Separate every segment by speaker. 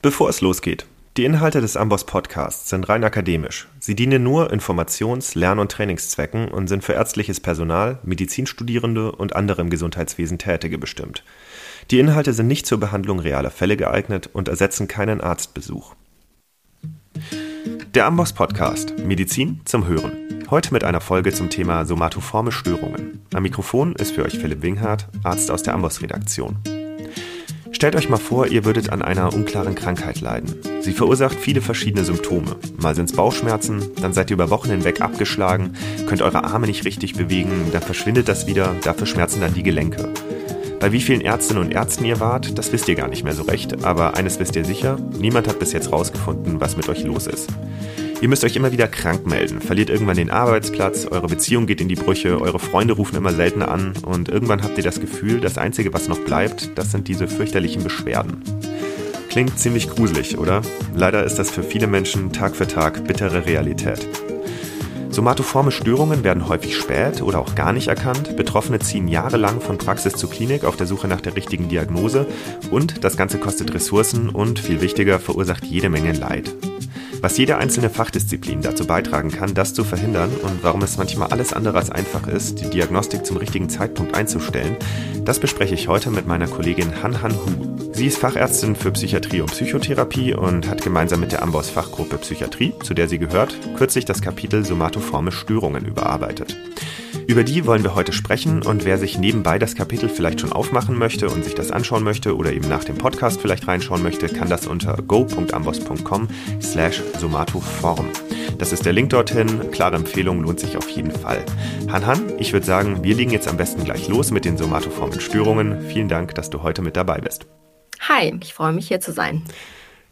Speaker 1: Bevor es losgeht, die Inhalte des Amboss Podcasts sind rein akademisch. Sie dienen nur Informations-, Lern- und Trainingszwecken und sind für ärztliches Personal, Medizinstudierende und andere im Gesundheitswesen Tätige bestimmt. Die Inhalte sind nicht zur Behandlung realer Fälle geeignet und ersetzen keinen Arztbesuch. Der Amboss Podcast Medizin zum Hören. Heute mit einer Folge zum Thema somatoforme Störungen. Am Mikrofon ist für euch Philipp Winghardt, Arzt aus der Amboss Redaktion. Stellt euch mal vor, ihr würdet an einer unklaren Krankheit leiden. Sie verursacht viele verschiedene Symptome. Mal sind es Bauchschmerzen, dann seid ihr über Wochen hinweg abgeschlagen, könnt eure Arme nicht richtig bewegen, dann verschwindet das wieder, dafür schmerzen dann die Gelenke. Bei wie vielen Ärztinnen und Ärzten ihr wart, das wisst ihr gar nicht mehr so recht, aber eines wisst ihr sicher, niemand hat bis jetzt rausgefunden, was mit euch los ist. Ihr müsst euch immer wieder krank melden, verliert irgendwann den Arbeitsplatz, eure Beziehung geht in die Brüche, eure Freunde rufen immer seltener an und irgendwann habt ihr das Gefühl, das Einzige, was noch bleibt, das sind diese fürchterlichen Beschwerden. Klingt ziemlich gruselig, oder? Leider ist das für viele Menschen Tag für Tag bittere Realität. Somatoforme Störungen werden häufig spät oder auch gar nicht erkannt. Betroffene ziehen jahrelang von Praxis zu Klinik auf der Suche nach der richtigen Diagnose und das Ganze kostet Ressourcen und, viel wichtiger, verursacht jede Menge Leid. Was jede einzelne Fachdisziplin dazu beitragen kann, das zu verhindern und warum es manchmal alles andere als einfach ist, die Diagnostik zum richtigen Zeitpunkt einzustellen, das bespreche ich heute mit meiner Kollegin Han Han Hu. Sie ist Fachärztin für Psychiatrie und Psychotherapie und hat gemeinsam mit der Amboss Fachgruppe Psychiatrie, zu der sie gehört, kürzlich das Kapitel somatoforme Störungen überarbeitet. Über die wollen wir heute sprechen und wer sich nebenbei das Kapitel vielleicht schon aufmachen möchte und sich das anschauen möchte oder eben nach dem Podcast vielleicht reinschauen möchte, kann das unter go.ambos.com slash somatoform. Das ist der Link dorthin. Klare Empfehlung lohnt sich auf jeden Fall. Han Han, ich würde sagen, wir legen jetzt am besten gleich los mit den somatoformen Störungen. Vielen Dank, dass du heute mit dabei bist.
Speaker 2: Hi, ich freue mich hier zu sein.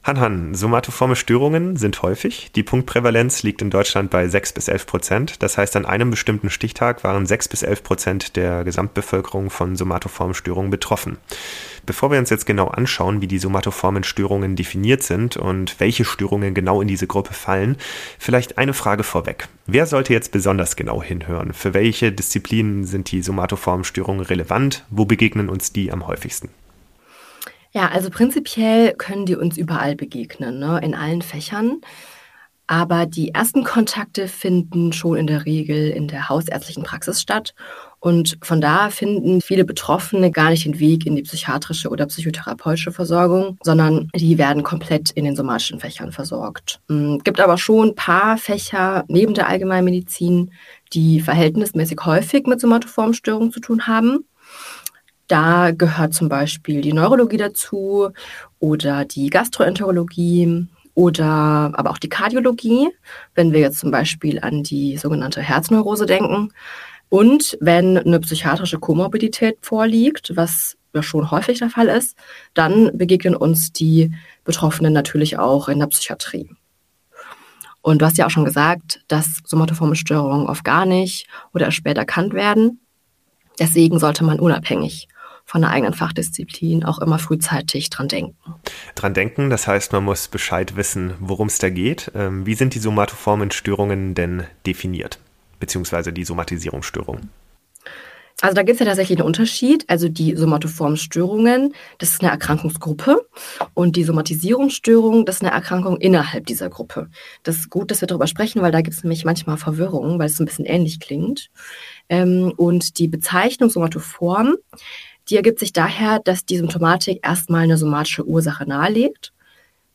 Speaker 1: Hanhan, somatoforme Störungen sind häufig. Die Punktprävalenz liegt in Deutschland bei 6 bis 11 Prozent. Das heißt, an einem bestimmten Stichtag waren 6 bis 11 Prozent der Gesamtbevölkerung von somatoformen Störungen betroffen. Bevor wir uns jetzt genau anschauen, wie die somatoformen Störungen definiert sind und welche Störungen genau in diese Gruppe fallen, vielleicht eine Frage vorweg. Wer sollte jetzt besonders genau hinhören? Für welche Disziplinen sind die somatoformen Störungen relevant? Wo begegnen uns die am häufigsten?
Speaker 2: Ja, also prinzipiell können die uns überall begegnen, ne? in allen Fächern. Aber die ersten Kontakte finden schon in der Regel in der hausärztlichen Praxis statt. Und von da finden viele Betroffene gar nicht den Weg in die psychiatrische oder psychotherapeutische Versorgung, sondern die werden komplett in den somatischen Fächern versorgt. Es hm, gibt aber schon ein paar Fächer neben der Allgemeinmedizin, die verhältnismäßig häufig mit Somatoformstörungen zu tun haben. Da gehört zum Beispiel die Neurologie dazu oder die Gastroenterologie oder aber auch die Kardiologie, wenn wir jetzt zum Beispiel an die sogenannte Herzneurose denken. Und wenn eine psychiatrische Komorbidität vorliegt, was ja schon häufig der Fall ist, dann begegnen uns die Betroffenen natürlich auch in der Psychiatrie. Und du hast ja auch schon gesagt, dass somatoforme Störungen oft gar nicht oder erst spät erkannt werden. Deswegen sollte man unabhängig von der eigenen Fachdisziplin auch immer frühzeitig dran denken.
Speaker 1: Dran denken, das heißt, man muss Bescheid wissen, worum es da geht. Ähm, wie sind die somatoformen Störungen denn definiert, beziehungsweise die Somatisierungsstörungen?
Speaker 2: Also da gibt es ja tatsächlich einen Unterschied. Also die somatoformen Störungen, das ist eine Erkrankungsgruppe und die Somatisierungsstörung, das ist eine Erkrankung innerhalb dieser Gruppe. Das ist gut, dass wir darüber sprechen, weil da gibt es nämlich manchmal Verwirrung, weil es so ein bisschen ähnlich klingt. Ähm, und die Bezeichnung somatoform, die ergibt sich daher, dass die Symptomatik erstmal eine somatische Ursache nahelegt,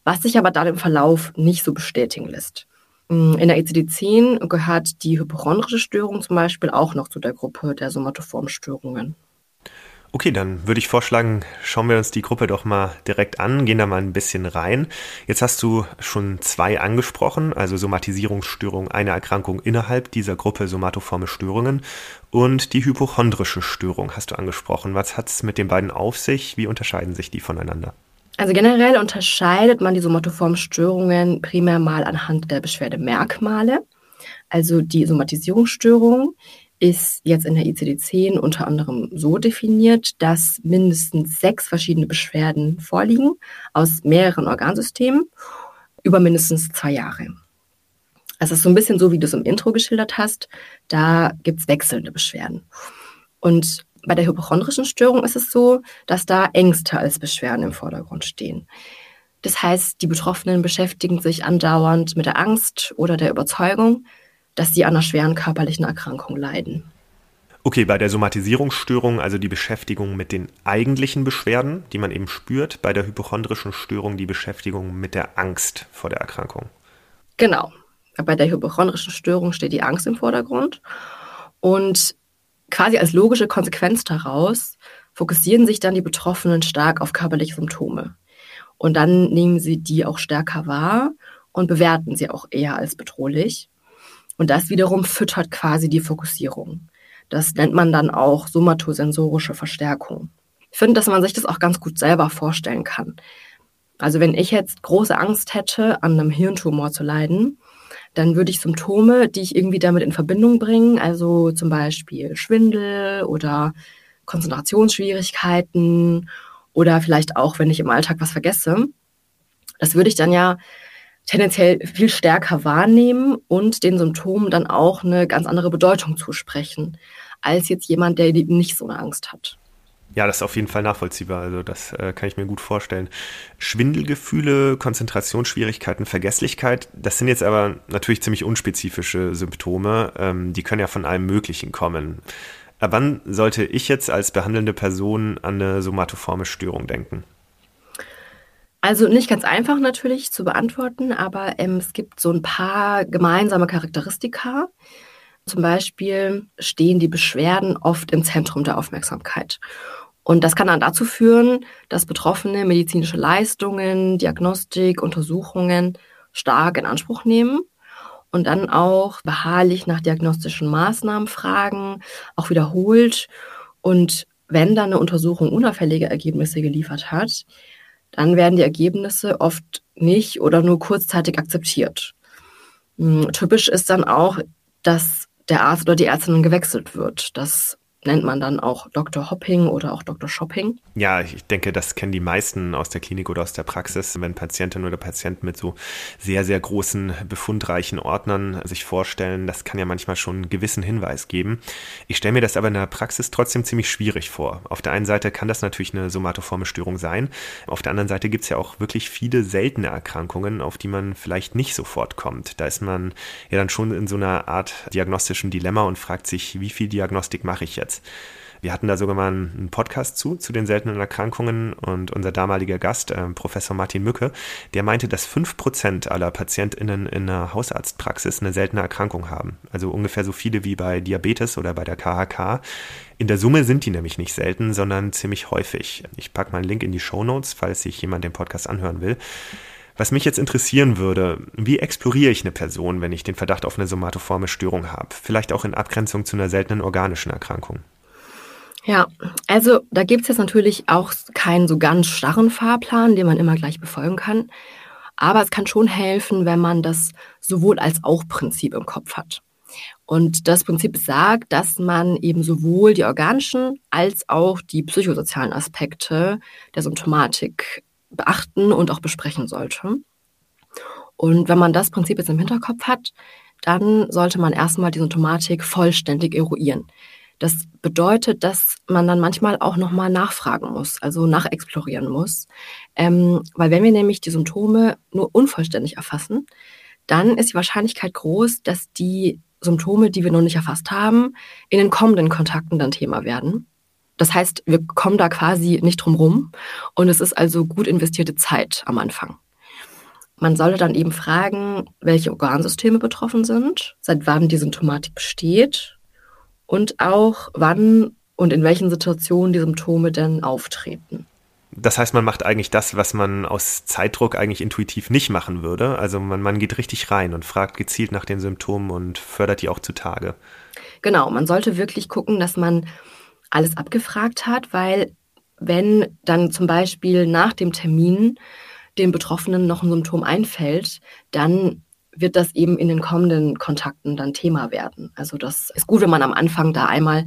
Speaker 2: was sich aber dann im Verlauf nicht so bestätigen lässt. Mm, in der ICD-10 gehört die hypochondrische Störung zum Beispiel auch noch zu der Gruppe der somatoformen Störungen.
Speaker 1: Okay, dann würde ich vorschlagen, schauen wir uns die Gruppe doch mal direkt an, gehen da mal ein bisschen rein. Jetzt hast du schon zwei angesprochen, also Somatisierungsstörung, eine Erkrankung innerhalb dieser Gruppe somatoforme Störungen und die hypochondrische Störung hast du angesprochen. Was hat es mit den beiden auf sich? Wie unterscheiden sich die voneinander?
Speaker 2: Also generell unterscheidet man die somatoformen Störungen primär mal anhand der Beschwerdemerkmale. Also die Somatisierungsstörung ist jetzt in der ICD-10 unter anderem so definiert, dass mindestens sechs verschiedene Beschwerden vorliegen aus mehreren Organsystemen über mindestens zwei Jahre. Es ist so ein bisschen so, wie du es im Intro geschildert hast. Da gibt es wechselnde Beschwerden. Und bei der hypochondrischen Störung ist es so, dass da Ängste als Beschwerden im Vordergrund stehen. Das heißt, die Betroffenen beschäftigen sich andauernd mit der Angst oder der Überzeugung, dass sie an einer schweren körperlichen Erkrankung leiden.
Speaker 1: Okay, bei der Somatisierungsstörung, also die Beschäftigung mit den eigentlichen Beschwerden, die man eben spürt, bei der hypochondrischen Störung die Beschäftigung mit der Angst vor der Erkrankung.
Speaker 2: Genau. Bei der hypochondrischen Störung steht die Angst im Vordergrund. Und quasi als logische Konsequenz daraus fokussieren sich dann die Betroffenen stark auf körperliche Symptome. Und dann nehmen sie die auch stärker wahr und bewerten sie auch eher als bedrohlich. Und das wiederum füttert quasi die Fokussierung. Das nennt man dann auch somatosensorische Verstärkung. Ich finde, dass man sich das auch ganz gut selber vorstellen kann. Also wenn ich jetzt große Angst hätte, an einem Hirntumor zu leiden, dann würde ich Symptome, die ich irgendwie damit in Verbindung bringe, also zum Beispiel Schwindel oder Konzentrationsschwierigkeiten oder vielleicht auch, wenn ich im Alltag was vergesse. Das würde ich dann ja tendenziell viel stärker wahrnehmen und den Symptomen dann auch eine ganz andere Bedeutung zusprechen, als jetzt jemand, der nicht so eine Angst hat.
Speaker 1: Ja, das ist auf jeden Fall nachvollziehbar. Also das äh, kann ich mir gut vorstellen. Schwindelgefühle, Konzentrationsschwierigkeiten, Vergesslichkeit, das sind jetzt aber natürlich ziemlich unspezifische Symptome. Ähm, die können ja von allem Möglichen kommen. Ab wann sollte ich jetzt als behandelnde Person an eine somatoforme Störung denken?
Speaker 2: Also nicht ganz einfach natürlich zu beantworten, aber ähm, es gibt so ein paar gemeinsame Charakteristika. Zum Beispiel stehen die Beschwerden oft im Zentrum der Aufmerksamkeit. Und das kann dann dazu führen, dass Betroffene medizinische Leistungen, Diagnostik, Untersuchungen stark in Anspruch nehmen und dann auch beharrlich nach diagnostischen Maßnahmen fragen, auch wiederholt. Und wenn dann eine Untersuchung unauffällige Ergebnisse geliefert hat, dann werden die Ergebnisse oft nicht oder nur kurzzeitig akzeptiert. Hm, typisch ist dann auch, dass der Arzt oder die Ärztin gewechselt wird. Das nennt man dann auch Dr. Hopping oder auch Dr. Shopping.
Speaker 1: Ja, ich denke, das kennen die meisten aus der Klinik oder aus der Praxis, wenn Patientin oder Patient mit so sehr, sehr großen, befundreichen Ordnern sich vorstellen. Das kann ja manchmal schon einen gewissen Hinweis geben. Ich stelle mir das aber in der Praxis trotzdem ziemlich schwierig vor. Auf der einen Seite kann das natürlich eine somatoforme Störung sein. Auf der anderen Seite gibt es ja auch wirklich viele seltene Erkrankungen, auf die man vielleicht nicht sofort kommt. Da ist man ja dann schon in so einer Art diagnostischen Dilemma und fragt sich, wie viel Diagnostik mache ich jetzt? Gesetz. Wir hatten da sogar mal einen Podcast zu, zu den seltenen Erkrankungen und unser damaliger Gast, äh, Professor Martin Mücke, der meinte, dass fünf Prozent aller PatientInnen in einer Hausarztpraxis eine seltene Erkrankung haben. Also ungefähr so viele wie bei Diabetes oder bei der KHK. In der Summe sind die nämlich nicht selten, sondern ziemlich häufig. Ich packe mal einen Link in die Show Notes, falls sich jemand den Podcast anhören will. Was mich jetzt interessieren würde, wie exploriere ich eine Person, wenn ich den Verdacht auf eine somatoforme Störung habe? Vielleicht auch in Abgrenzung zu einer seltenen organischen Erkrankung.
Speaker 2: Ja, also da gibt es jetzt natürlich auch keinen so ganz starren Fahrplan, den man immer gleich befolgen kann. Aber es kann schon helfen, wenn man das sowohl als auch Prinzip im Kopf hat. Und das Prinzip sagt, dass man eben sowohl die organischen als auch die psychosozialen Aspekte der Symptomatik beachten und auch besprechen sollte. Und wenn man das Prinzip jetzt im Hinterkopf hat, dann sollte man erstmal die Symptomatik vollständig eruieren. Das bedeutet, dass man dann manchmal auch nochmal nachfragen muss, also nachexplorieren muss. Ähm, weil wenn wir nämlich die Symptome nur unvollständig erfassen, dann ist die Wahrscheinlichkeit groß, dass die Symptome, die wir noch nicht erfasst haben, in den kommenden Kontakten dann Thema werden. Das heißt, wir kommen da quasi nicht drum rum und es ist also gut investierte Zeit am Anfang. Man sollte dann eben fragen, welche Organsysteme betroffen sind, seit wann die Symptomatik besteht und auch wann und in welchen Situationen die Symptome denn auftreten.
Speaker 1: Das heißt, man macht eigentlich das, was man aus Zeitdruck eigentlich intuitiv nicht machen würde. Also man, man geht richtig rein und fragt gezielt nach den Symptomen und fördert die auch zutage.
Speaker 2: Genau, man sollte wirklich gucken, dass man alles abgefragt hat, weil wenn dann zum Beispiel nach dem Termin den Betroffenen noch ein Symptom einfällt, dann wird das eben in den kommenden Kontakten dann Thema werden. Also das ist gut, wenn man am Anfang da einmal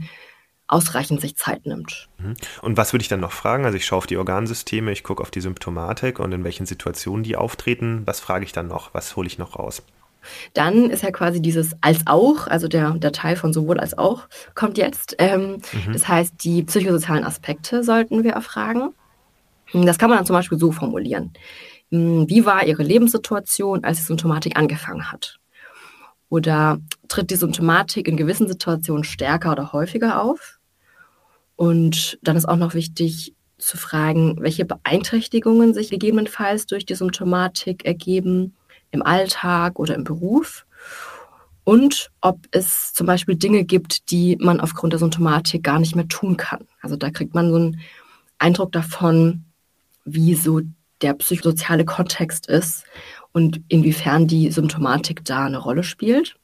Speaker 2: ausreichend sich Zeit nimmt.
Speaker 1: Mhm. Und was würde ich dann noch fragen? Also ich schaue auf die Organsysteme, ich gucke auf die Symptomatik und in welchen Situationen die auftreten. Was frage ich dann noch? Was hole ich noch raus?
Speaker 2: Dann ist ja quasi dieses als auch, also der, der Teil von sowohl als auch kommt jetzt. Ähm, mhm. Das heißt, die psychosozialen Aspekte sollten wir erfragen. Das kann man dann zum Beispiel so formulieren. hm, wie war ihre Lebenssituation, als die Symptomatik angefangen hat? Oder tritt die Symptomatik in gewissen Situationen stärker oder häufiger auf? Und dann ist auch noch wichtig zu fragen, welche Beeinträchtigungen sich gegebenenfalls durch die Symptomatik ergeben im Alltag oder im Beruf. Und ob es zum Beispiel Dinge gibt, die man aufgrund der Symptomatik gar nicht mehr tun kann. Also da kriegt man so einen Eindruck davon, wie so der psychosoziale Kontext ist und inwiefern die Symptomatik da eine Rolle spielt.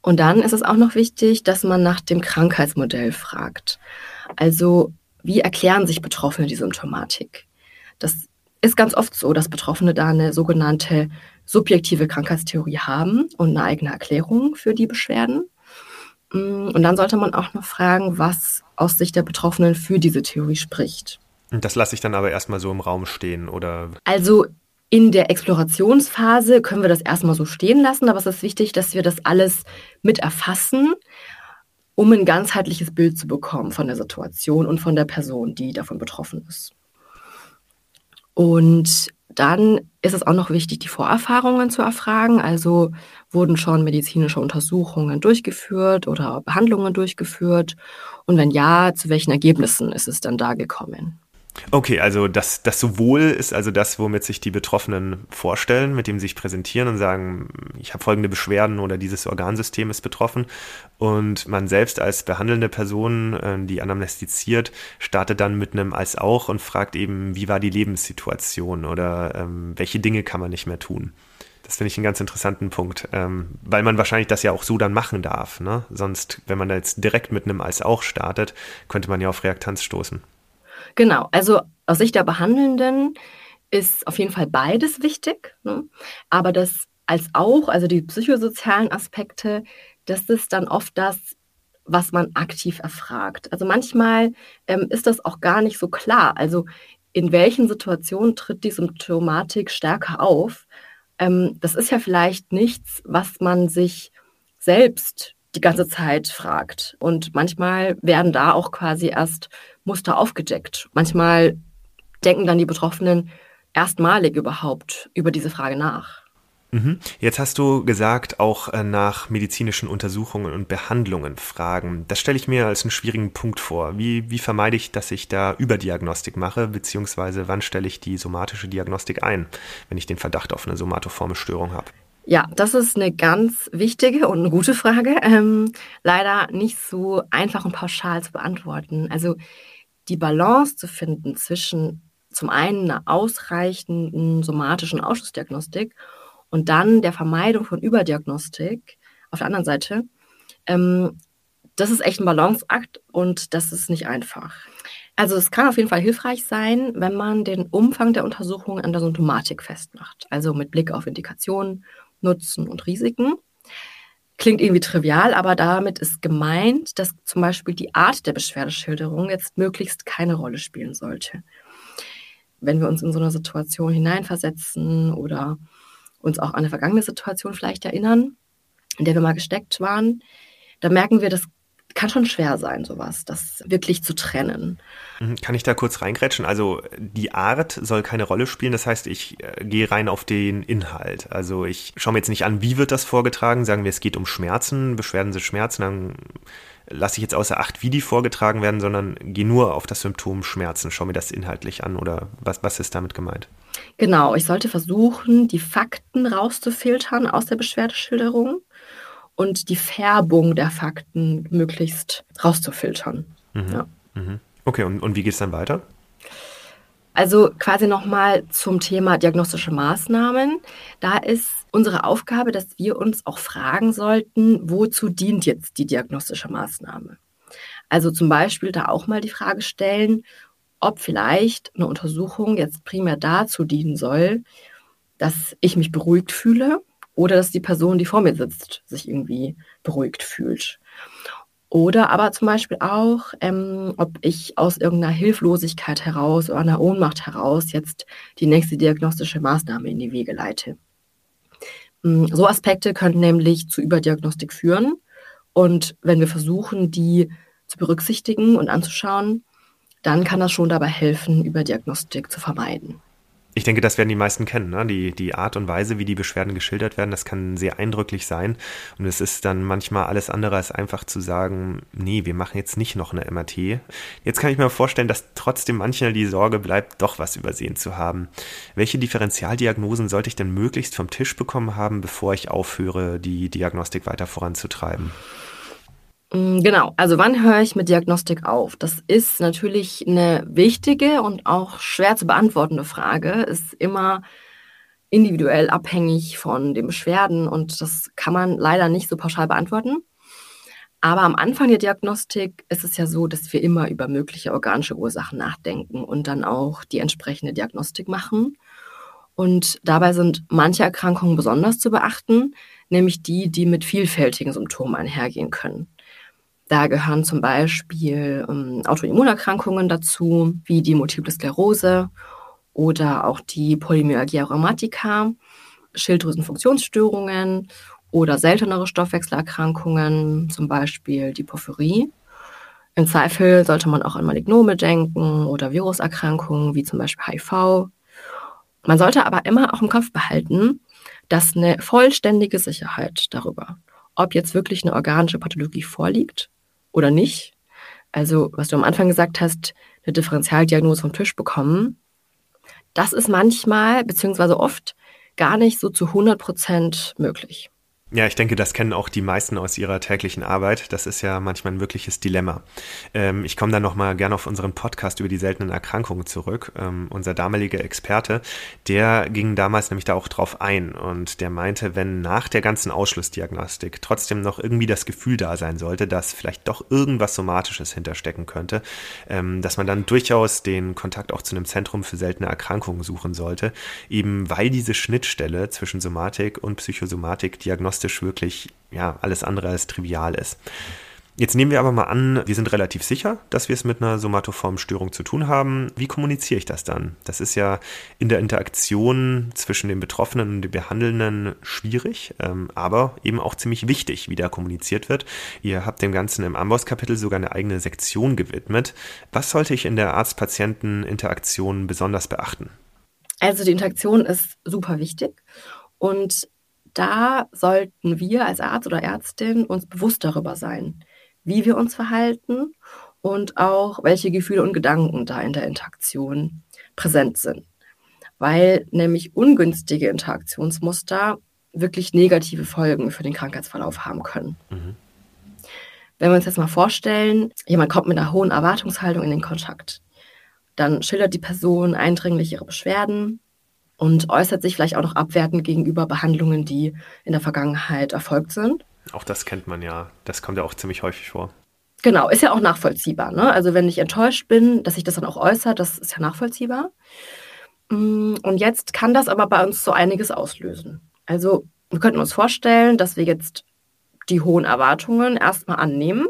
Speaker 2: Und dann ist es auch noch wichtig, dass man nach dem Krankheitsmodell fragt. Also wie erklären sich Betroffene die Symptomatik? Das ist ganz oft so, dass Betroffene da eine sogenannte subjektive Krankheitstheorie haben und eine eigene Erklärung für die Beschwerden. Mm, und dann sollte man auch noch fragen, was aus Sicht der Betroffenen für diese Theorie spricht.
Speaker 1: Das lasse ich dann aber erstmal so im Raum stehen, oder?
Speaker 2: Also in der Explorationsphase können wir das erstmal so stehen lassen, aber es ist wichtig, dass wir das alles mit erfassen, um ein ganzheitliches Bild zu bekommen von der Situation und von der Person, die davon betroffen ist. Und dann ist es auch noch wichtig, die Vorerfahrungen zu erfragen. Also wurden schon medizinische Untersuchungen durchgeführt oder Behandlungen durchgeführt? Und wenn ja, zu welchen Ergebnissen ist es dann da gekommen?
Speaker 1: Okay, also das, das sowohl ist also das, womit sich die Betroffenen vorstellen, mit dem sie sich präsentieren und sagen, ich habe folgende Beschwerden oder dieses Organsystem ist betroffen. Und man selbst als behandelnde Person, äh, die anamnestiziert, startet dann mit einem als auch und fragt eben, wie war die Lebenssituation oder ähm, welche Dinge kann man nicht mehr tun. Das finde ich einen ganz interessanten Punkt, ähm, weil man wahrscheinlich das ja auch so dann machen darf. Ne? Sonst, wenn man da jetzt direkt mit einem als auch startet, könnte man ja auf Reaktanz stoßen.
Speaker 2: Genau, also aus Sicht der Behandelnden ist auf jeden Fall beides wichtig, ne? aber das als auch, also die psychosozialen Aspekte, das ist dann oft das, was man aktiv erfragt. Also manchmal ähm, ist das auch gar nicht so klar. Also in welchen Situationen tritt die Symptomatik stärker auf? Ähm, das ist ja vielleicht nichts, was man sich selbst die ganze Zeit fragt. Und manchmal werden da auch quasi erst Muster aufgedeckt. Manchmal denken dann die Betroffenen erstmalig überhaupt über diese Frage nach.
Speaker 1: Mhm. Jetzt hast du gesagt, auch äh, nach medizinischen Untersuchungen und Behandlungen fragen. Das stelle ich mir als einen schwierigen Punkt vor. Wie, wie vermeide ich, dass ich da Überdiagnostik mache, beziehungsweise wann stelle ich die somatische Diagnostik ein, wenn ich den Verdacht auf eine somatoforme Störung habe?
Speaker 2: Ja, das ist eine ganz wichtige und eine gute Frage. Ähm, leider nicht so einfach und pauschal zu beantworten. Also die Balance zu finden zwischen zum einen einer ausreichenden somatischen Ausschussdiagnostik und dann der Vermeidung von Überdiagnostik auf der anderen Seite, ähm, das ist echt ein Balanceakt und das ist nicht einfach. Also es kann auf jeden Fall hilfreich sein, wenn man den Umfang der Untersuchung an der Symptomatik festmacht, also mit Blick auf Indikationen, Nutzen und Risiken. Klingt irgendwie trivial, aber damit ist gemeint, dass zum Beispiel die Art der Beschwerdeschilderung jetzt möglichst keine Rolle spielen sollte. Wenn wir uns in so eine Situation hineinversetzen oder uns auch an eine vergangene Situation vielleicht erinnern, in der wir mal gesteckt waren, da merken wir, das kann schon schwer sein, sowas, das wirklich zu trennen.
Speaker 1: Mhm. Kann ich da kurz reingrätschen? Also die Art soll keine Rolle spielen, das heißt, ich äh, gehe rein auf den Inhalt. Also ich schaue mir jetzt nicht an, wie wird das vorgetragen, sagen wir, es geht um Schmerzen, Beschwerden sind Schmerzen, dann lasse ich jetzt außer Acht, wie die vorgetragen werden, sondern gehe nur auf das Symptom Schmerzen, schaue mir das inhaltlich an oder was, was ist damit gemeint?
Speaker 2: Genau, ich sollte versuchen, die Fakten rauszufiltern aus der Beschwerdeschilderung und die Färbung der Fakten möglichst rauszufiltern.
Speaker 1: Mhm. Ja. Mhm. Okay, und, und wie geht es dann weiter?
Speaker 2: Also quasi nochmal zum Thema diagnostische Maßnahmen. Da ist unsere Aufgabe, dass wir uns auch fragen sollten, wozu dient jetzt die diagnostische Maßnahme? Also zum Beispiel da auch mal die Frage stellen, ob vielleicht eine Untersuchung jetzt primär dazu dienen soll, dass ich mich beruhigt fühle oder dass die Person, die vor mir sitzt, sich irgendwie beruhigt fühlt. Oder aber zum Beispiel auch, ähm, ob ich aus irgendeiner Hilflosigkeit heraus oder einer Ohnmacht heraus jetzt die nächste diagnostische Maßnahme in die Wege leite. Mm, so Aspekte können nämlich zu Überdiagnostik führen. Und wenn wir versuchen, die zu berücksichtigen und anzuschauen, dann kann das schon dabei helfen, Überdiagnostik zu vermeiden.
Speaker 1: Ich denke, das werden die meisten kennen. Ne? Die, die Art und Weise, wie die Beschwerden geschildert werden, das kann sehr eindrücklich sein. Und es ist dann manchmal alles andere als einfach zu sagen, nee, wir machen jetzt nicht noch eine MRT. Jetzt kann ich mir vorstellen, dass trotzdem manchmal die Sorge bleibt, doch was übersehen zu haben. Welche Differentialdiagnosen sollte ich denn möglichst vom Tisch bekommen haben, bevor ich aufhöre, die Diagnostik weiter voranzutreiben?
Speaker 2: Mm, genau, also wann höre ich mit Diagnostik auf? Das ist natürlich eine wichtige und auch schwer zu beantwortende Frage, ist immer individuell abhängig von den Beschwerden und das kann man leider nicht so pauschal beantworten. Aber am Anfang der Diagnostik ist es ja so, dass wir immer über mögliche organische Ursachen nachdenken und dann auch die entsprechende Diagnostik machen. Und dabei sind manche Erkrankungen besonders zu beachten, nämlich die, die mit vielfältigen Symptomen einhergehen können. Da gehören zum Beispiel ähm, Autoimmunerkrankungen dazu, wie die Multiple Sklerose oder auch die Polymyalgia rheumatica, Schilddrüsenfunktionsstörungen oder seltenere Stoffwechselerkrankungen, zum Beispiel die Porphyrie. Im Zweifel sollte man auch an Malignome denken oder Viruserkrankungen wie zum Beispiel HIV. Man sollte aber immer auch im Kopf behalten, dass eine vollständige Sicherheit darüber, ob jetzt wirklich eine organische Pathologie vorliegt oder nicht. Also, was du am Anfang gesagt hast, eine Differentialdiagnose vom Tisch bekommen, das ist manchmal beziehungsweise oft gar nicht so zu 100 Prozent möglich.
Speaker 1: Ja, ich denke, das kennen auch die meisten aus ihrer täglichen Arbeit. Das ist ja manchmal ein wirkliches Dilemma. Ähm, ich komme da nochmal gerne auf unseren Podcast über die seltenen Erkrankungen zurück. Ähm, unser damaliger Experte, der ging damals nämlich da auch drauf ein und der meinte, wenn nach der ganzen Ausschlussdiagnostik trotzdem noch irgendwie das Gefühl da sein sollte, dass vielleicht doch irgendwas Somatisches hinterstecken könnte, ähm, dass man dann durchaus den Kontakt auch zu einem Zentrum für seltene Erkrankungen suchen sollte, eben weil diese Schnittstelle zwischen Somatik und Psychosomatik diagnostisch statistisch wirklich ja, alles andere als trivial ist. Jetzt nehmen wir aber mal an, wir sind relativ sicher, dass wir es mit einer somatoformen Störung zu tun haben. Wie kommuniziere ich das dann? Das ist ja in der Interaktion zwischen den Betroffenen und den Behandelnden schwierig, ähm, aber eben auch ziemlich wichtig, wie da kommuniziert wird. Ihr habt dem Ganzen im Amboss-Kapitel sogar eine eigene Sektion gewidmet. Was sollte ich in der Arzt-Patienten-Interaktion besonders beachten?
Speaker 2: Also die Interaktion ist super wichtig und da sollten wir als Arzt oder Ärztin uns bewusst darüber sein, wie wir uns verhalten und auch welche Gefühle und Gedanken da in der Interaktion präsent sind. Weil nämlich ungünstige Interaktionsmuster wirklich negative Folgen für den Krankheitsverlauf haben können. Mhm. Wenn wir uns jetzt mal vorstellen, jemand kommt mit einer hohen Erwartungshaltung in den Kontakt, dann schildert die Person eindringlich ihre Beschwerden, und äußert sich vielleicht auch noch abwertend gegenüber Behandlungen, die in der Vergangenheit erfolgt sind.
Speaker 1: Auch das kennt man ja. Das kommt ja auch ziemlich häufig vor.
Speaker 2: Genau, ist ja auch nachvollziehbar. Ne? Also wenn ich enttäuscht bin, dass sich das dann auch äußert, das ist ja nachvollziehbar. Mm, und jetzt kann das aber bei uns so einiges auslösen. Also wir könnten uns vorstellen, dass wir jetzt die hohen Erwartungen erstmal annehmen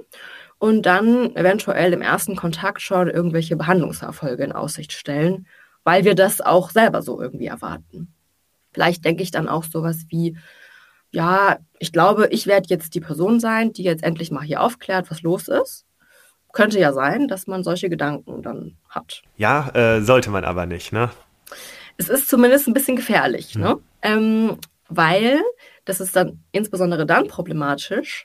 Speaker 2: und dann eventuell im ersten Kontakt schon irgendwelche Behandlungserfolge in Aussicht stellen weil wir das auch selber so irgendwie erwarten. Vielleicht denke ich dann auch sowas wie, ja, ich glaube, ich werde jetzt die Person sein, die jetzt endlich mal hier aufklärt, was los ist. Könnte ja sein, dass man solche Gedanken dann hat.
Speaker 1: Ja, äh, sollte man aber nicht, ne?
Speaker 2: Es ist zumindest ein bisschen gefährlich, hm. ne? Ähm, weil das ist dann insbesondere dann problematisch,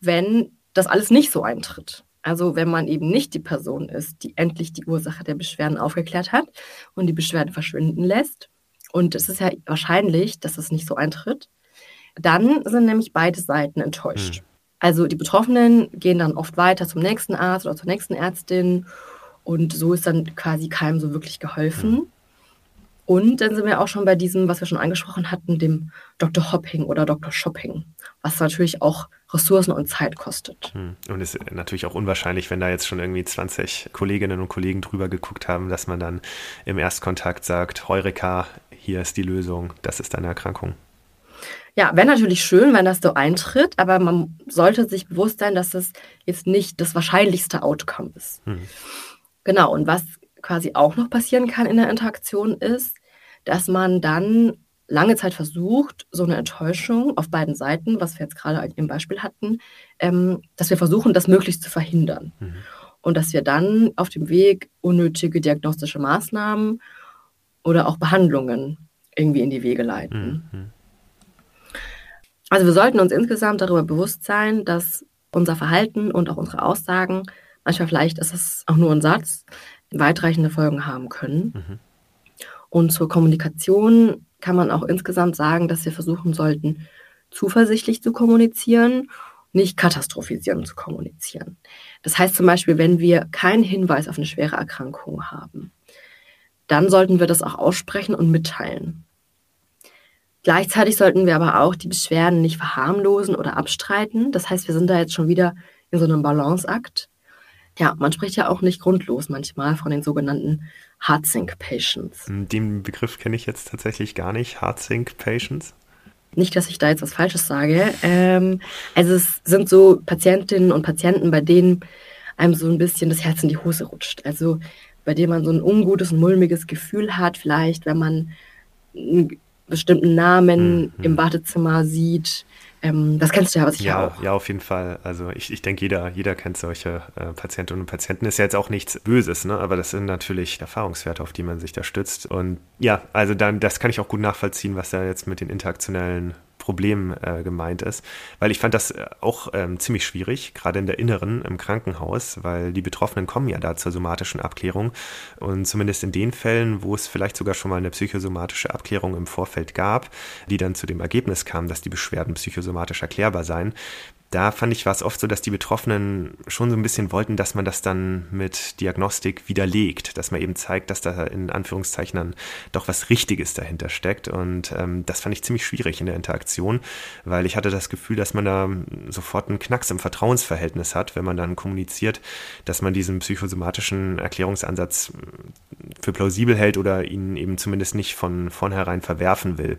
Speaker 2: wenn das alles nicht so eintritt. Also wenn man eben nicht die Person ist, die endlich die Ursache der Beschwerden aufgeklärt hat und die Beschwerden verschwinden lässt, und es ist ja wahrscheinlich, dass es nicht so eintritt, dann sind nämlich beide Seiten enttäuscht. Mhm. Also die Betroffenen gehen dann oft weiter zum nächsten Arzt oder zur nächsten Ärztin und so ist dann quasi keinem so wirklich geholfen. Mhm. Und dann sind wir auch schon bei diesem, was wir schon angesprochen hatten, dem Dr. Hopping oder Dr. Shopping, was natürlich auch Ressourcen und Zeit kostet.
Speaker 1: Hm. Und es ist natürlich auch unwahrscheinlich, wenn da jetzt schon irgendwie 20 Kolleginnen und Kollegen drüber geguckt haben, dass man dann im Erstkontakt sagt, Heureka, hier ist die Lösung, das ist deine Erkrankung.
Speaker 2: Ja, wäre natürlich schön, wenn das so eintritt, aber man sollte sich bewusst sein, dass es jetzt nicht das wahrscheinlichste Outcome ist. Hm. Genau, und was quasi auch noch passieren kann in der Interaktion ist, dass man dann lange Zeit versucht, so eine Enttäuschung auf beiden Seiten, was wir jetzt gerade im Beispiel hatten, ähm, dass wir versuchen, das möglichst zu verhindern. Mhm. Und dass wir dann auf dem Weg unnötige diagnostische Maßnahmen oder auch Behandlungen irgendwie in die Wege leiten. Mhm. Also wir sollten uns insgesamt darüber bewusst sein, dass unser Verhalten und auch unsere Aussagen, manchmal vielleicht ist es auch nur ein Satz, weitreichende Folgen haben können. Mhm. Und zur Kommunikation kann man auch insgesamt sagen, dass wir versuchen sollten, zuversichtlich zu kommunizieren, nicht katastrophisierend zu kommunizieren. Das heißt zum Beispiel, wenn wir keinen Hinweis auf eine schwere Erkrankung haben, dann sollten wir das auch aussprechen und mitteilen. Gleichzeitig sollten wir aber auch die Beschwerden nicht verharmlosen oder abstreiten. Das heißt, wir sind da jetzt schon wieder in so einem Balanceakt. Ja, man spricht ja auch nicht grundlos manchmal von den sogenannten Heartsync Patients.
Speaker 1: Den Begriff kenne ich jetzt tatsächlich gar nicht. Heartsync Patients?
Speaker 2: Nicht, dass ich da jetzt was Falsches sage. Ähm, also es sind so Patientinnen und Patienten, bei denen einem so ein bisschen das Herz in die Hose rutscht. Also bei denen man so ein ungutes mulmiges Gefühl hat, vielleicht, wenn man einen bestimmten Namen mhm. im Badezimmer sieht, ähm, das kennst du ja, was ich
Speaker 1: ja,
Speaker 2: auch.
Speaker 1: Ja, auf jeden Fall. Also ich, ich denke, jeder, jeder kennt solche äh, Patientinnen und Patienten. Ist ja jetzt auch nichts Böses, ne? aber das sind natürlich Erfahrungswerte, auf die man sich da stützt. Und ja, also dann, das kann ich auch gut nachvollziehen, was da jetzt mit den interaktionellen Problem äh, gemeint ist. Weil ich fand das äh, auch ähm, ziemlich schwierig, gerade in der Inneren im Krankenhaus, weil die Betroffenen kommen ja da zur somatischen Abklärung. Und zumindest in den Fällen, wo es vielleicht sogar schon mal eine psychosomatische Abklärung im Vorfeld gab, die dann zu dem Ergebnis kam, dass die Beschwerden psychosomatisch erklärbar seien, da fand ich, war es oft so, dass die Betroffenen schon so ein bisschen wollten, dass man das dann mit Diagnostik widerlegt, dass man eben zeigt, dass da in Anführungszeichen doch was Richtiges dahinter steckt. Und ähm, das fand ich ziemlich schwierig in der Interaktion, weil ich hatte das Gefühl, dass man da sofort einen Knacks im Vertrauensverhältnis hat, wenn man dann kommuniziert, dass man diesen psychosomatischen Erklärungsansatz für plausibel hält oder ihn eben zumindest nicht von vornherein verwerfen will.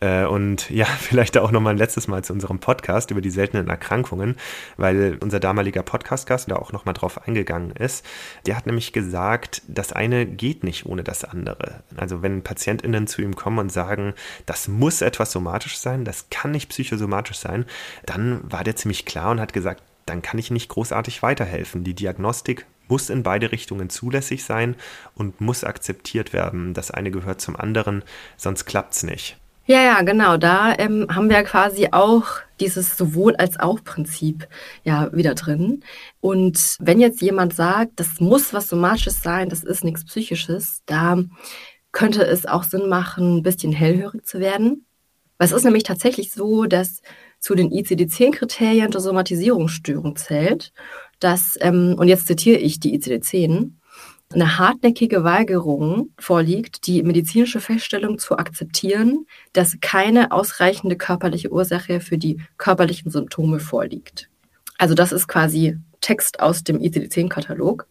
Speaker 1: Äh, und ja, vielleicht auch nochmal ein letztes Mal zu unserem Podcast über die seltenen Erkrankungen, weil unser damaliger Podcast-Gast da auch nochmal drauf eingegangen ist. Der hat nämlich gesagt, das eine geht nicht ohne das andere. Also wenn PatientInnen zu ihm kommen und sagen, das muss etwas somatisch sein, das kann nicht psychosomatisch sein, dann war der ziemlich klar und hat gesagt, dann kann ich nicht großartig weiterhelfen. Die Diagnostik muss in beide Richtungen zulässig sein und muss akzeptiert werden. Das eine gehört zum anderen, sonst klappt es nicht.
Speaker 2: Ja, ja, genau. Da ähm, haben wir quasi auch dieses sowohl als auch Prinzip ja wieder drin. Und wenn jetzt jemand sagt, das muss was Somatisches sein, das ist nichts Psychisches, da könnte es auch Sinn machen, ein bisschen hellhörig zu werden. Weil es ist nämlich tatsächlich so, dass zu den ICD-10-Kriterien der Somatisierungsstörung zählt, dass, ähm, und jetzt zitiere ich die ICD-10, eine hartnäckige Weigerung vorliegt, die medizinische Feststellung zu akzeptieren, dass keine ausreichende körperliche Ursache für die körperlichen Symptome vorliegt. Also das ist quasi Text aus dem ICD-10-Katalog.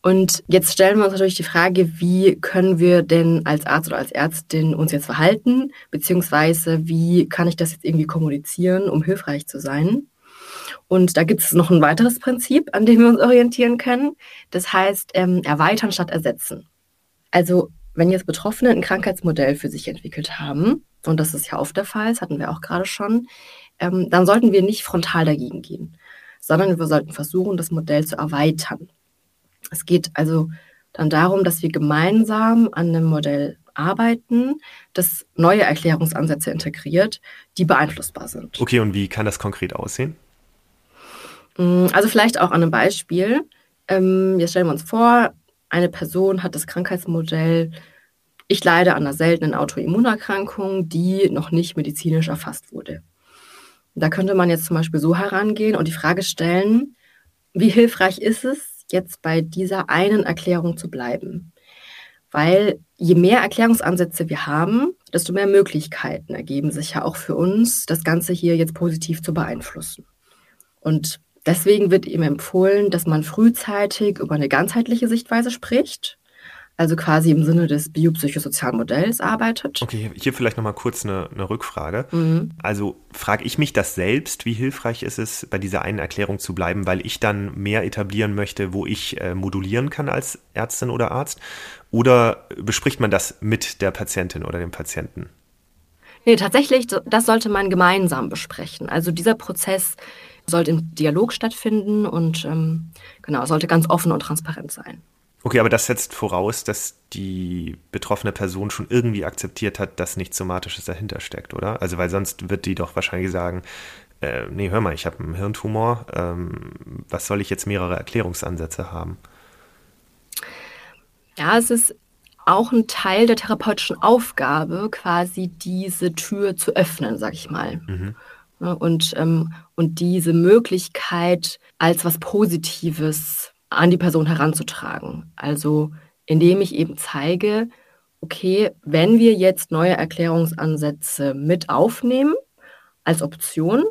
Speaker 2: Und jetzt stellen wir uns natürlich die Frage, wie können wir denn als Arzt oder als Ärztin uns jetzt verhalten, beziehungsweise wie kann ich das jetzt irgendwie kommunizieren, um hilfreich zu sein? Und da gibt es noch ein weiteres Prinzip, an dem wir uns orientieren können. Das heißt, ähm, erweitern statt ersetzen. Also wenn jetzt Betroffene ein Krankheitsmodell für sich entwickelt haben, und das ist ja oft der Fall, das hatten wir auch gerade schon, ähm, dann sollten wir nicht frontal dagegen gehen, sondern wir sollten versuchen, das Modell zu erweitern. Es geht also dann darum, dass wir gemeinsam an einem Modell arbeiten, das neue Erklärungsansätze integriert, die beeinflussbar sind.
Speaker 1: Okay, und wie kann das konkret aussehen?
Speaker 2: Mm, also vielleicht auch an einem Beispiel. Ähm, jetzt stellen wir uns vor, eine Person hat das Krankheitsmodell, ich leide an einer seltenen Autoimmunerkrankung, die noch nicht medizinisch erfasst wurde. Da könnte man jetzt zum Beispiel so herangehen und die Frage stellen, wie hilfreich ist es, jetzt bei dieser einen Erklärung zu bleiben? Weil je mehr Erklärungsansätze wir haben, desto mehr Möglichkeiten ergeben sich ja auch für uns, das Ganze hier jetzt positiv zu beeinflussen. Und Deswegen wird ihm empfohlen, dass man frühzeitig über eine ganzheitliche Sichtweise spricht, also quasi im Sinne des biopsychosozialen Modells arbeitet.
Speaker 1: Okay, hier vielleicht nochmal kurz eine, eine Rückfrage. Mhm. Also frage ich mich das selbst, wie hilfreich ist es, bei dieser einen Erklärung zu bleiben, weil ich dann mehr etablieren möchte, wo ich äh, modulieren kann als Ärztin oder Arzt? Oder bespricht man das mit der Patientin oder dem Patienten?
Speaker 2: Nee, tatsächlich, das sollte man gemeinsam besprechen. Also dieser Prozess sollte im Dialog stattfinden und ähm, genau, sollte ganz offen und transparent sein.
Speaker 1: Okay, aber das setzt voraus, dass die betroffene Person schon irgendwie akzeptiert hat, dass nichts Somatisches dahinter steckt, oder? Also, weil sonst wird die doch wahrscheinlich sagen, äh, nee, hör mal, ich habe einen Hirntumor, ähm, was soll ich jetzt mehrere Erklärungsansätze haben?
Speaker 2: Ja, es ist auch ein Teil der therapeutischen Aufgabe, quasi diese Tür zu öffnen, sag ich mal. Mhm. Ne, und, ähm, und diese Möglichkeit als was Positives an die Person heranzutragen. Also indem ich eben zeige, okay, wenn wir jetzt neue Erklärungsansätze mit aufnehmen als Option,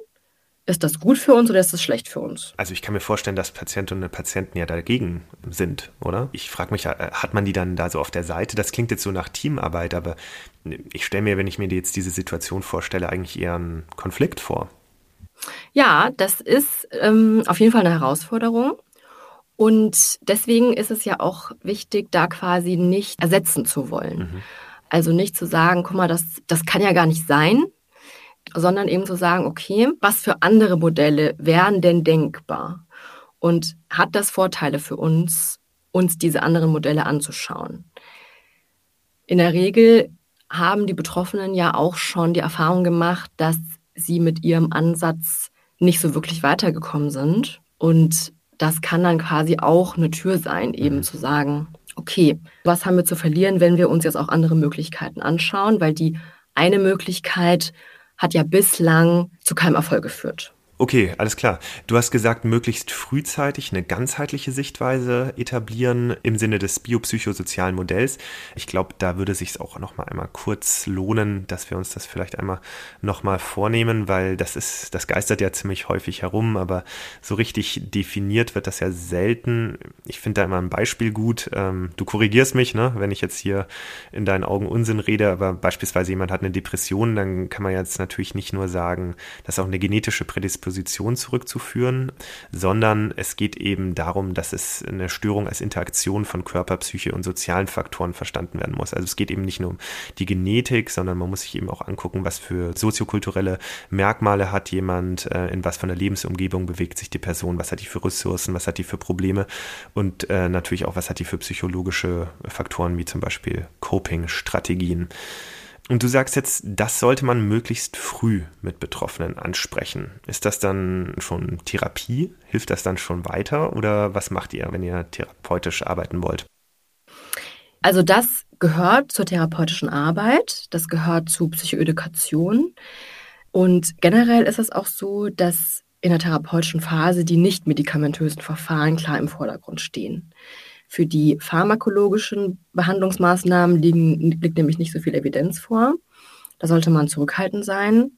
Speaker 2: ist das gut für uns oder ist das schlecht für uns?
Speaker 1: Also ich kann mir vorstellen, dass Patientinnen und Patienten ja dagegen sind, oder? Ich frage mich, äh, hat man die dann da so auf der Seite? Das klingt jetzt so nach Teamarbeit, aber ich stelle mir, wenn ich mir jetzt diese Situation vorstelle, eigentlich eher einen Konflikt vor.
Speaker 2: Ja, das ist ähm, auf jeden Fall eine Herausforderung. Und deswegen ist es ja auch wichtig, da quasi nicht ersetzen zu wollen. Mhm. Also nicht zu sagen, guck mal, das, das kann ja gar nicht sein, sondern eben zu sagen, okay, was für andere Modelle wären denn denkbar? Und hat das Vorteile für uns, uns diese anderen Modelle anzuschauen? In der Regel haben die Betroffenen ja auch schon die Erfahrung gemacht, dass sie mit ihrem Ansatz nicht so wirklich weitergekommen sind. Und das kann dann quasi auch eine Tür sein, eben mhm. zu sagen, okay, was haben wir zu verlieren, wenn wir uns jetzt auch andere Möglichkeiten anschauen, weil die eine Möglichkeit hat ja bislang zu keinem Erfolg geführt.
Speaker 1: Okay, alles klar. Du hast gesagt, möglichst frühzeitig eine ganzheitliche Sichtweise etablieren im Sinne des biopsychosozialen Modells. Ich glaube, da würde sich auch noch mal einmal kurz lohnen, dass wir uns das vielleicht einmal noch mal vornehmen, weil das ist, das geistert ja ziemlich häufig herum, aber so richtig definiert wird das ja selten. Ich finde da immer ein Beispiel gut. Ähm, du korrigierst mich, ne, wenn ich jetzt hier in deinen Augen Unsinn rede, aber beispielsweise jemand hat eine Depression, dann kann man jetzt natürlich nicht nur sagen, dass auch eine genetische Prädisposition Disposition zurückzuführen, sondern es geht eben darum, dass es eine Störung als Interaktion von Körper, Psyche und sozialen Faktoren verstanden werden muss. Also es geht eben nicht nur um die Genetik, sondern man muss sich eben auch angucken, was für soziokulturelle Merkmale hat jemand, äh, in was von der Lebensumgebung bewegt sich die Person, was hat die für Ressourcen, was hat die für Probleme und äh, natürlich auch, was hat die für psychologische Faktoren wie zum Beispiel Coping-Strategien. Und du sagst jetzt, das sollte man möglichst früh mit Betroffenen ansprechen. Ist das dann schon Therapie? Hilft das dann schon weiter? Oder was macht ihr, wenn ihr therapeutisch arbeiten wollt?
Speaker 2: Also das gehört zur therapeutischen Arbeit, das gehört zu Psychoedukation. Und generell ist es auch so, dass in der therapeutischen Phase die nicht medikamentösen Verfahren klar im Vordergrund stehen. Für die pharmakologischen Behandlungsmaßnahmen liegen, liegt nämlich nicht so viel Evidenz vor. Da sollte man zurückhaltend sein.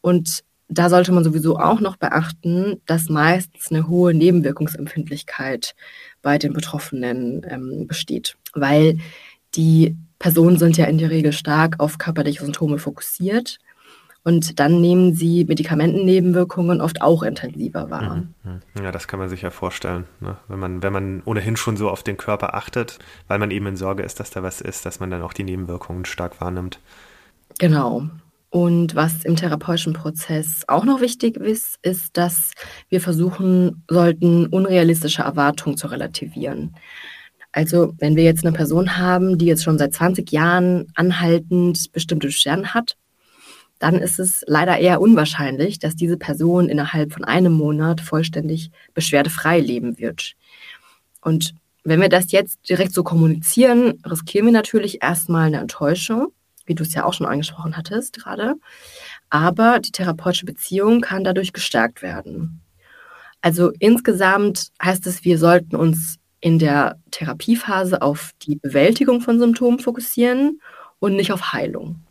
Speaker 2: Und da sollte man sowieso auch noch beachten, dass meistens eine hohe Nebenwirkungsempfindlichkeit bei den Betroffenen ähm, besteht, weil die Personen sind ja in der Regel stark auf körperliche Symptome fokussiert und dann nehmen sie Medikamentennebenwirkungen oft auch intensiver wahr. Mhm,
Speaker 1: mhm. Ja, das kann man sich ja vorstellen. Ne? Wenn, man, wenn man ohnehin schon so auf den Körper achtet, weil man eben in Sorge ist, dass da was ist, dass man dann auch die Nebenwirkungen stark wahrnimmt.
Speaker 2: Genau. Und was im therapeutischen Prozess auch noch wichtig ist, ist, dass wir versuchen sollten, unrealistische Erwartungen zu relativieren. Also wenn wir jetzt eine Person haben, die jetzt schon seit 20 Jahren anhaltend bestimmte Beschwerden hat, dann ist es leider eher unwahrscheinlich, dass diese Person innerhalb von einem Monat vollständig beschwerdefrei leben wird. Und wenn wir das jetzt direkt so kommunizieren, riskieren wir natürlich erstmal eine Enttäuschung, wie du es ja auch schon angesprochen hattest gerade. Aber die therapeutische Beziehung kann dadurch gestärkt werden. Also insgesamt heißt es, wir sollten uns in der Therapiephase auf die Bewältigung von Symptomen fokussieren und nicht auf Heilung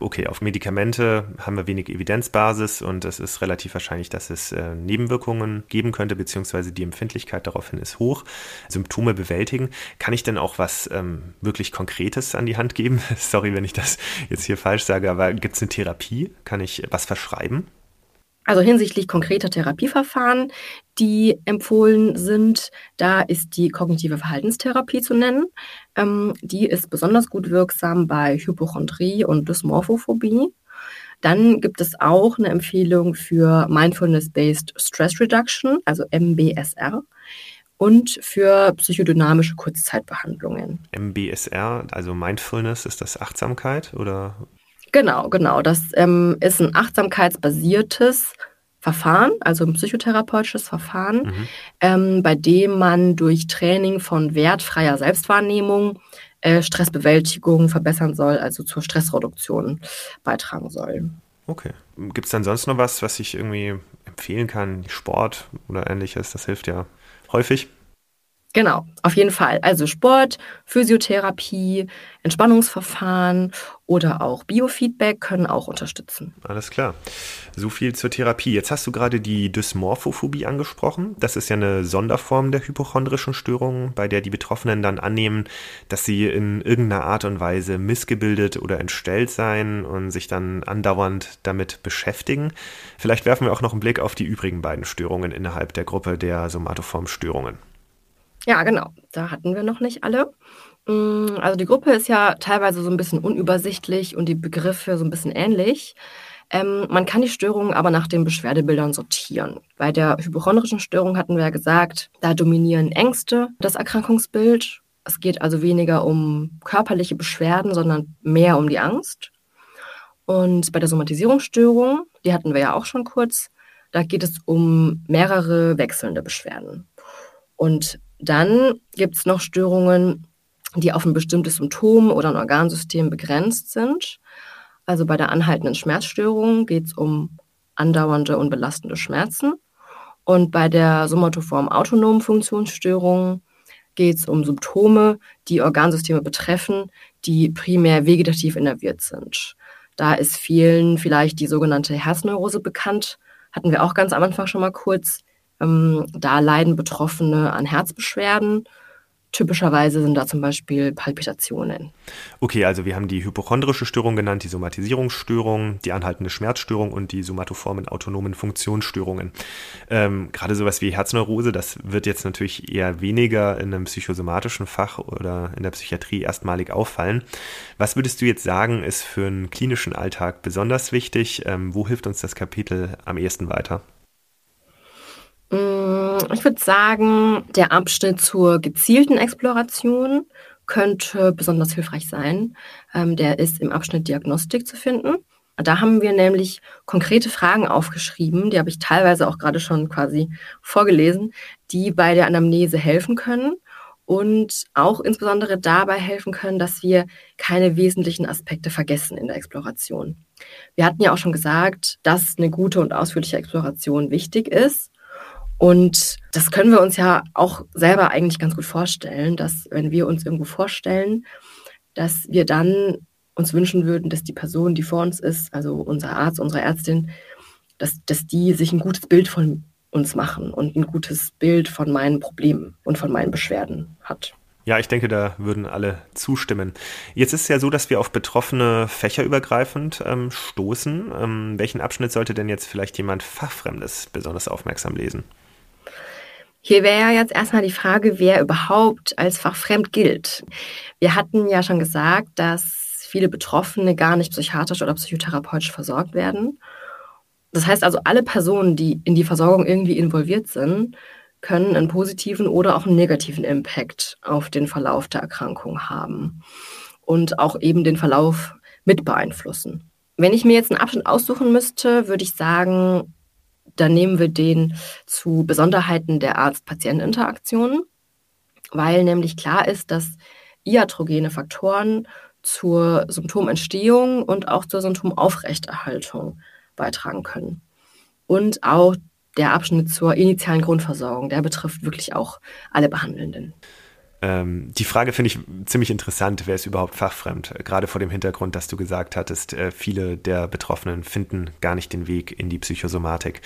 Speaker 1: okay, auf Medikamente haben wir wenig Evidenzbasis und es ist relativ wahrscheinlich, dass es äh, Nebenwirkungen geben könnte, beziehungsweise die Empfindlichkeit daraufhin ist hoch. Symptome bewältigen. Kann ich denn auch was ähm, wirklich Konkretes an die Hand geben? Sorry, wenn ich das jetzt hier falsch sage, aber gibt es eine Therapie? Kann ich was verschreiben?
Speaker 2: Also hinsichtlich konkreter Therapieverfahren, die empfohlen sind, da ist die kognitive Verhaltenstherapie zu nennen. Ähm, die ist besonders gut wirksam bei Hypochondrie und Dysmorphophobie. Dann gibt es auch eine Empfehlung für Mindfulness-Based Stress Reduction, also MBSR. und für psychodynamische Kurzzeitbehandlungen.
Speaker 1: MBSR, also Mindfulness, ist das Achtsamkeit oder?
Speaker 2: Genau, genau. Das ähm, ist ein achtsamkeitsbasiertes Verfahren, also ein psychotherapeutisches Verfahren, mhm. ähm, bei dem man durch Training von wertfreier Selbstwahrnehmung äh, Stressbewältigung verbessern soll, also zur Stressreduktion beitragen soll.
Speaker 1: Okay. Gibt es dann sonst noch was, was ich irgendwie empfehlen kann? Sport oder ähnliches, das hilft ja häufig.
Speaker 2: Genau, auf jeden Fall. Also Sport, Physiotherapie, Entspannungsverfahren oder auch Biofeedback können auch unterstützen.
Speaker 1: Alles klar. So viel zur Therapie. Jetzt hast du gerade die Dysmorphophobie angesprochen. Das ist ja eine Sonderform der hypochondrischen Störung, bei der die Betroffenen dann annehmen, dass sie in irgendeiner Art und Weise missgebildet oder entstellt seien und sich dann andauernd damit beschäftigen. Vielleicht werfen wir auch noch einen Blick auf die übrigen beiden Störungen innerhalb der Gruppe der somatoform Störungen.
Speaker 2: Ja, genau. Da hatten wir noch nicht alle. Mm, also die Gruppe ist ja teilweise so ein bisschen unübersichtlich und die Begriffe so ein bisschen ähnlich. Ähm, man kann die Störungen aber nach den Beschwerdebildern sortieren. Bei der hypochondrischen Störung hatten wir ja gesagt, da dominieren Ängste das Erkrankungsbild. Es geht also weniger um körperliche Beschwerden, sondern mehr um die Angst. Und bei der Somatisierungsstörung, die hatten wir ja auch schon kurz, da geht es um mehrere wechselnde Beschwerden. Und dann gibt es noch Störungen, die auf ein bestimmtes Symptom oder ein Organsystem begrenzt sind. Also bei der anhaltenden Schmerzstörung geht es um andauernde und belastende Schmerzen. Und bei der somatoform autonomen Funktionsstörung geht es um Symptome, die Organsysteme betreffen, die primär vegetativ innerviert sind. Da ist vielen vielleicht die sogenannte Herzneurose bekannt. Hatten wir auch ganz am Anfang schon mal kurz. Ähm, da leiden Betroffene an Herzbeschwerden. Typischerweise sind da zum Beispiel Palpitationen.
Speaker 1: Okay, also wir haben die hypochondrische Störung genannt, die Somatisierungsstörung, die anhaltende Schmerzstörung und die somatoformen autonomen Funktionsstörungen. Ähm, gerade sowas wie Herzneurose, das wird jetzt natürlich eher weniger in einem psychosomatischen Fach oder in der Psychiatrie erstmalig auffallen. Was würdest du jetzt sagen, ist für einen klinischen Alltag besonders wichtig? Ähm, wo hilft uns das Kapitel am ehesten weiter?
Speaker 2: Mm, ich würde sagen, der Abschnitt zur gezielten Exploration könnte besonders hilfreich sein. Ähm, der ist im Abschnitt Diagnostik zu finden. Da haben wir nämlich konkrete Fragen aufgeschrieben, die habe ich teilweise auch gerade schon quasi vorgelesen, die bei der Anamnese helfen können und auch insbesondere dabei helfen können, dass wir keine wesentlichen Aspekte vergessen in der Exploration. Wir hatten ja auch schon gesagt, dass eine gute und ausführliche Exploration wichtig ist. Und das können wir uns ja auch selber eigentlich ganz gut vorstellen, dass wenn wir uns irgendwo vorstellen, dass wir dann uns wünschen würden, dass die Person, die vor uns ist, also unser Arzt, unsere Ärztin, dass, dass die sich ein gutes Bild von uns machen und ein gutes Bild von meinen Problemen und von meinen Beschwerden hat.
Speaker 1: Ja, ich denke, da würden alle zustimmen. Jetzt ist es ja so, dass wir auf Betroffene fächerübergreifend ähm, stoßen. Ähm, welchen Abschnitt sollte denn jetzt vielleicht jemand Fachfremdes besonders aufmerksam lesen?
Speaker 2: Hier wäre ja jetzt erstmal die Frage, wer überhaupt als fachfremd gilt. Wir hatten ja schon gesagt, dass viele Betroffene gar nicht psychiatrisch oder psychotherapeutisch versorgt werden. Das heißt also, alle Personen, die in die Versorgung irgendwie involviert sind, können einen positiven oder auch einen negativen Impact auf den Verlauf der Erkrankung haben und auch eben den Verlauf mit beeinflussen. Wenn ich mir jetzt einen Abschnitt aussuchen müsste, würde ich sagen, dann nehmen wir den zu Besonderheiten der Arzt-Patient-Interaktion, weil nämlich klar ist, dass iatrogene Faktoren zur Symptomentstehung und auch zur Symptomaufrechterhaltung beitragen können. Und auch der Abschnitt zur initialen Grundversorgung, der betrifft wirklich auch alle Behandelnden.
Speaker 1: Ähm, die Frage finde ich ziemlich interessant, wer ist überhaupt fachfremd? Gerade vor dem Hintergrund, dass du gesagt hattest, äh, viele der Betroffenen finden gar nicht den Weg in die Psychosomatik.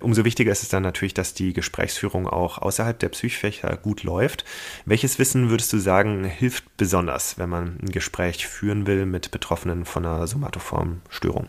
Speaker 1: Umso wichtiger ist es dann natürlich, dass die Gesprächsführung auch außerhalb der Psychfächer gut läuft. Welches Wissen würdest du sagen, hilft besonders, wenn man ein Gespräch führen will mit Betroffenen von einer somatoformen Störung?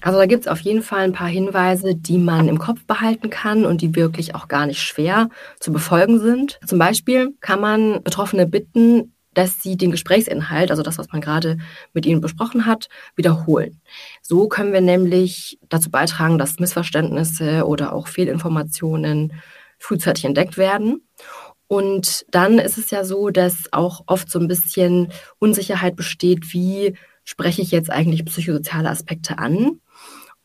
Speaker 2: Also da gibt es auf jeden Fall ein paar Hinweise, die man im Kopf behalten kann und die wirklich auch gar nicht schwer zu befolgen sind. Zum Beispiel kann man Betroffene bitten, dass sie den Gesprächsinhalt, also das, was man gerade mit ihnen besprochen hat, wiederholen. So können wir nämlich dazu beitragen, dass Missverständnisse oder auch Fehlinformationen frühzeitig entdeckt werden. Und dann ist es ja so, dass auch oft so ein bisschen Unsicherheit besteht, wie spreche ich jetzt eigentlich psychosoziale Aspekte an.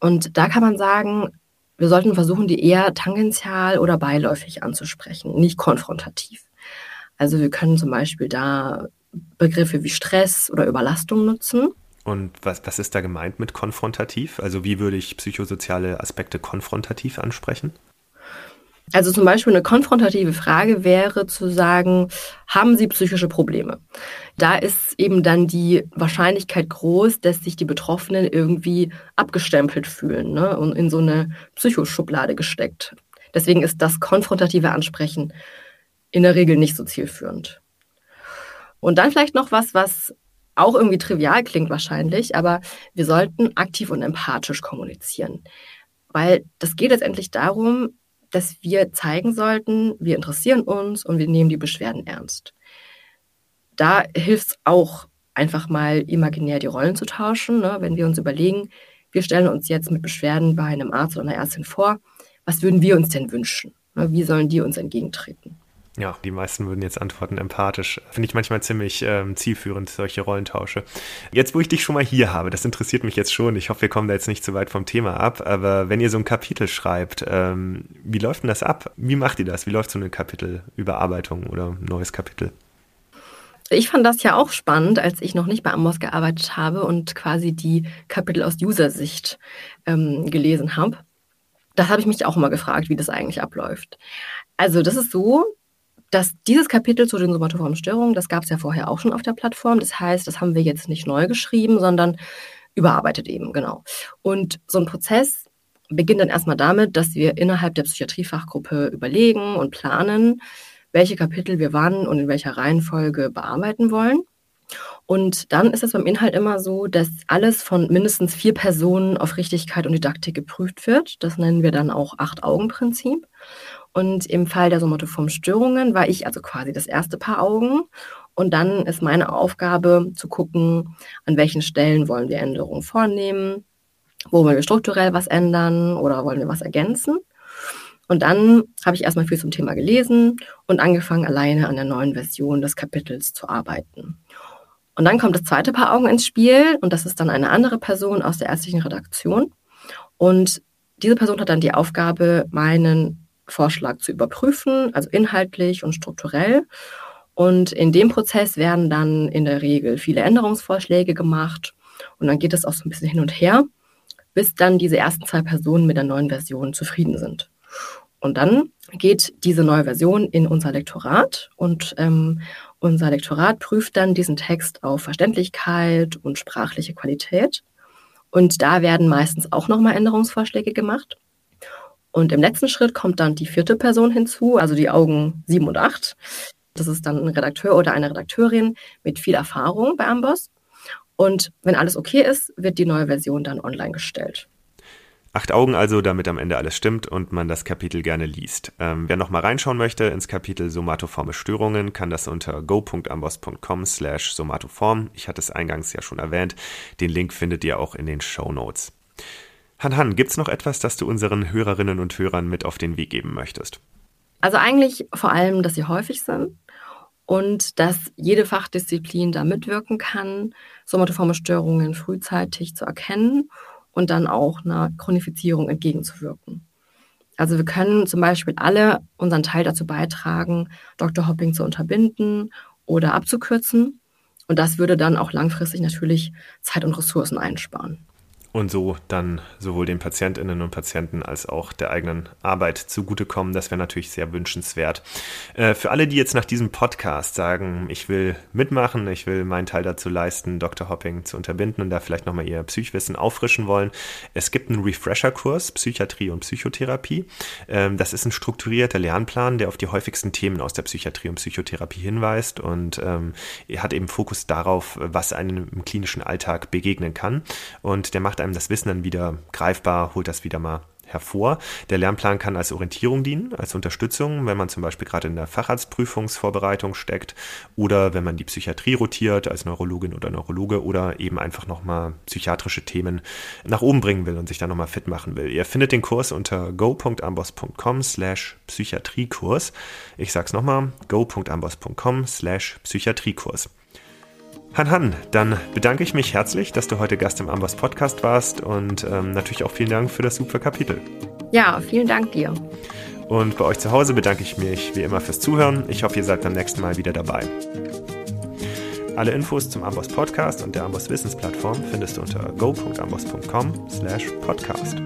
Speaker 2: Und da kann man sagen, wir sollten versuchen, die eher tangential oder beiläufig anzusprechen, nicht konfrontativ. Also wir können zum Beispiel da Begriffe wie Stress oder Überlastung nutzen.
Speaker 1: Und was, was ist da gemeint mit konfrontativ? Also wie würde ich psychosoziale Aspekte konfrontativ ansprechen?
Speaker 2: Also zum Beispiel eine konfrontative Frage wäre zu sagen, haben Sie psychische Probleme? Da ist eben dann die Wahrscheinlichkeit groß, dass sich die Betroffenen irgendwie abgestempelt fühlen ne? und in so eine Psychoschublade gesteckt. Deswegen ist das konfrontative Ansprechen in der Regel nicht so zielführend. Und dann vielleicht noch was, was auch irgendwie trivial klingt wahrscheinlich, aber wir sollten aktiv und empathisch kommunizieren. Weil das geht letztendlich darum, dass wir zeigen sollten, wir interessieren uns und wir nehmen die Beschwerden ernst. Da hilft es auch, einfach mal imaginär die Rollen zu tauschen. Ne? Wenn wir uns überlegen, wir stellen uns jetzt mit Beschwerden bei einem Arzt oder einer Ärztin vor, was würden wir uns denn wünschen? Ne? Wie sollen die uns entgegentreten?
Speaker 1: Ja, die meisten würden jetzt antworten empathisch. Finde ich manchmal ziemlich ähm, zielführend, solche Rollentausche. Jetzt, wo ich dich schon mal hier habe, das interessiert mich jetzt schon. Ich hoffe, wir kommen da jetzt nicht zu weit vom Thema ab. Aber wenn ihr so ein Kapitel schreibt, ähm, wie läuft denn das ab? Wie macht ihr das? Wie läuft so eine Kapitelüberarbeitung oder ein neues Kapitel?
Speaker 2: Ich fand das ja auch spannend, als ich noch nicht bei Amos gearbeitet habe und quasi die Kapitel aus User-Sicht ähm, gelesen habe. Das habe ich mich auch immer gefragt, wie das eigentlich abläuft. Also das ist so, dass dieses Kapitel zu den somatoformen Störungen, das gab es ja vorher auch schon auf der Plattform. Das heißt, das haben wir jetzt nicht neu geschrieben, sondern überarbeitet eben, genau. Und so ein Prozess beginnt dann erstmal damit, dass wir innerhalb der Psychiatriefachgruppe überlegen und planen, welche Kapitel wir wann und in welcher Reihenfolge bearbeiten wollen. Und dann ist es beim Inhalt immer so, dass alles von mindestens vier Personen auf Richtigkeit und Didaktik geprüft wird. Das nennen wir dann auch Acht-Augen-Prinzip. Und im Fall der somatoformen Störungen war ich also quasi das erste Paar Augen. Und dann ist meine Aufgabe zu gucken, an welchen Stellen wollen wir Änderungen vornehmen, wo wollen wir strukturell was ändern oder wollen wir was ergänzen. Und dann habe ich erstmal viel zum Thema gelesen und angefangen, alleine an der neuen Version des Kapitels zu arbeiten. Und dann kommt das zweite Paar Augen ins Spiel und das ist dann eine andere Person aus der ärztlichen Redaktion. Und diese Person hat dann die Aufgabe, meinen Vorschlag zu überprüfen, also inhaltlich und strukturell. Und in dem Prozess werden dann in der Regel viele Änderungsvorschläge gemacht. Und dann geht es auch so ein bisschen hin und her, bis dann diese ersten zwei Personen mit der neuen Version zufrieden sind. Und dann geht diese neue Version in unser Lektorat und ähm, unser Lektorat prüft dann diesen Text auf Verständlichkeit und sprachliche Qualität. Und da werden meistens auch nochmal Änderungsvorschläge gemacht. Und im letzten Schritt kommt dann die vierte Person hinzu, also die Augen sieben und acht. Das ist dann ein Redakteur oder eine Redakteurin mit viel Erfahrung bei Amboss. Und wenn alles okay ist, wird die neue Version dann online gestellt.
Speaker 1: Acht Augen also, damit am Ende alles stimmt und man das Kapitel gerne liest. Ähm, wer nochmal reinschauen möchte ins Kapitel somatoforme Störungen, kann das unter go.amboss.com slash somatoform. Ich hatte es eingangs ja schon erwähnt. Den Link findet ihr auch in den Show Notes. Han Han, gibt es noch etwas, das du unseren Hörerinnen und Hörern mit auf den Weg geben möchtest?
Speaker 2: Also eigentlich vor allem, dass sie häufig sind und dass jede Fachdisziplin da mitwirken kann, somatoforme Störungen frühzeitig zu erkennen und dann auch einer Chronifizierung entgegenzuwirken. Also wir können zum Beispiel alle unseren Teil dazu beitragen, Dr. Hopping zu unterbinden oder abzukürzen. Und das würde dann auch langfristig natürlich Zeit und Ressourcen einsparen
Speaker 1: und so dann sowohl den Patientinnen und Patienten als auch der eigenen Arbeit zugutekommen. Das wäre natürlich sehr wünschenswert. Äh, für alle, die jetzt nach diesem Podcast sagen, ich will mitmachen, ich will meinen Teil dazu leisten, Dr. Hopping zu unterbinden und da vielleicht nochmal ihr Psychwissen auffrischen wollen, es gibt einen Refresher-Kurs Psychiatrie und Psychotherapie. Ähm, das ist ein strukturierter Lernplan, der auf die häufigsten Themen aus der Psychiatrie und Psychotherapie hinweist und ähm, hat eben Fokus darauf, was einem im klinischen Alltag begegnen kann und der macht einem das Wissen dann wieder greifbar, holt das wieder mal hervor. Der Lernplan kann als Orientierung dienen, als Unterstützung, wenn man zum Beispiel gerade in der Facharztprüfungsvorbereitung steckt oder wenn man die Psychiatrie rotiert als Neurologin oder Neurologe oder eben einfach nochmal psychiatrische Themen nach oben bringen will und sich dann nochmal fit machen will. Ihr findet den Kurs unter go.ambos.com slash Psychiatriekurs. Ich sag's nochmal, go.ambos.com slash Psychiatriekurs. Han Han, dann bedanke ich mich herzlich, dass du heute Gast im Ambos Podcast warst und ähm, natürlich auch vielen Dank für das super Kapitel.
Speaker 2: Ja, vielen Dank dir.
Speaker 1: Und bei euch zu Hause bedanke ich mich wie immer fürs Zuhören. Ich hoffe, ihr seid beim nächsten Mal wieder dabei. Alle Infos zum Amboss Podcast und der Amboss Wissensplattform findest du unter go.amboss.com slash podcast.